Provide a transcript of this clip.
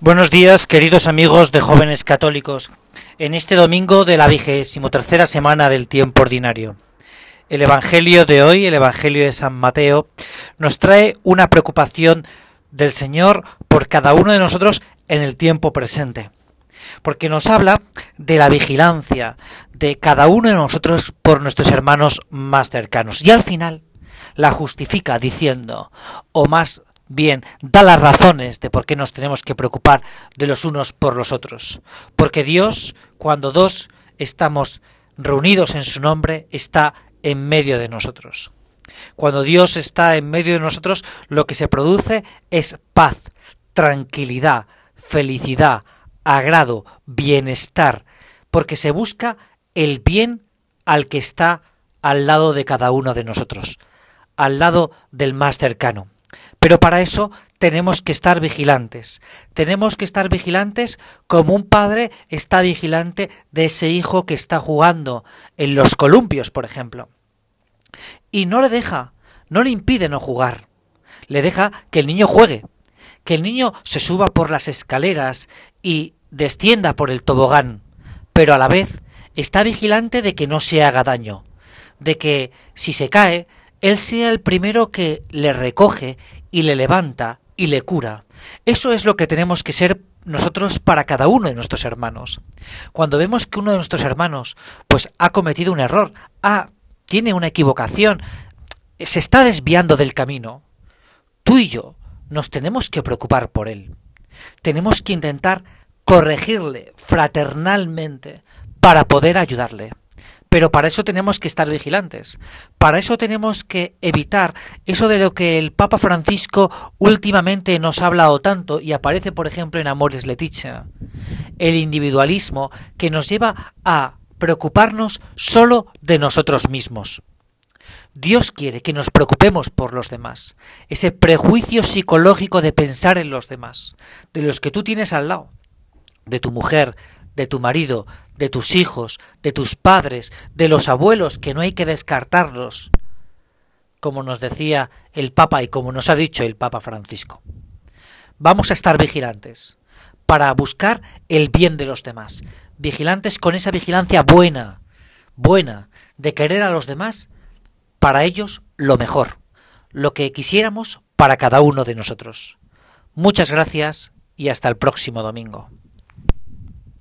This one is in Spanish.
Buenos días, queridos amigos de jóvenes católicos, en este domingo de la vigésimo tercera semana del tiempo ordinario. El Evangelio de hoy, el Evangelio de San Mateo, nos trae una preocupación del Señor por cada uno de nosotros en el tiempo presente. Porque nos habla de la vigilancia de cada uno de nosotros por nuestros hermanos más cercanos. Y al final la justifica diciendo, o más bien da las razones de por qué nos tenemos que preocupar de los unos por los otros. Porque Dios, cuando dos estamos reunidos en su nombre, está en medio de nosotros. Cuando Dios está en medio de nosotros, lo que se produce es paz, tranquilidad, felicidad, agrado, bienestar, porque se busca el bien al que está al lado de cada uno de nosotros, al lado del más cercano. Pero para eso tenemos que estar vigilantes. Tenemos que estar vigilantes como un padre está vigilante de ese hijo que está jugando en los columpios, por ejemplo. Y no le deja, no le impide no jugar. Le deja que el niño juegue, que el niño se suba por las escaleras y descienda por el tobogán, pero a la vez está vigilante de que no se haga daño, de que si se cae, él sea el primero que le recoge y le levanta y le cura. Eso es lo que tenemos que ser nosotros para cada uno de nuestros hermanos. Cuando vemos que uno de nuestros hermanos pues ha cometido un error, ha tiene una equivocación, se está desviando del camino, tú y yo nos tenemos que preocupar por él. Tenemos que intentar corregirle fraternalmente para poder ayudarle. Pero para eso tenemos que estar vigilantes. Para eso tenemos que evitar eso de lo que el Papa Francisco últimamente nos ha hablado tanto y aparece, por ejemplo, en Amores Leticia. El individualismo que nos lleva a preocuparnos solo de nosotros mismos. Dios quiere que nos preocupemos por los demás. Ese prejuicio psicológico de pensar en los demás, de los que tú tienes al lado, de tu mujer, de tu marido, de tus hijos, de tus padres, de los abuelos, que no hay que descartarlos, como nos decía el Papa y como nos ha dicho el Papa Francisco. Vamos a estar vigilantes para buscar el bien de los demás, vigilantes con esa vigilancia buena, buena, de querer a los demás para ellos lo mejor, lo que quisiéramos para cada uno de nosotros. Muchas gracias y hasta el próximo domingo.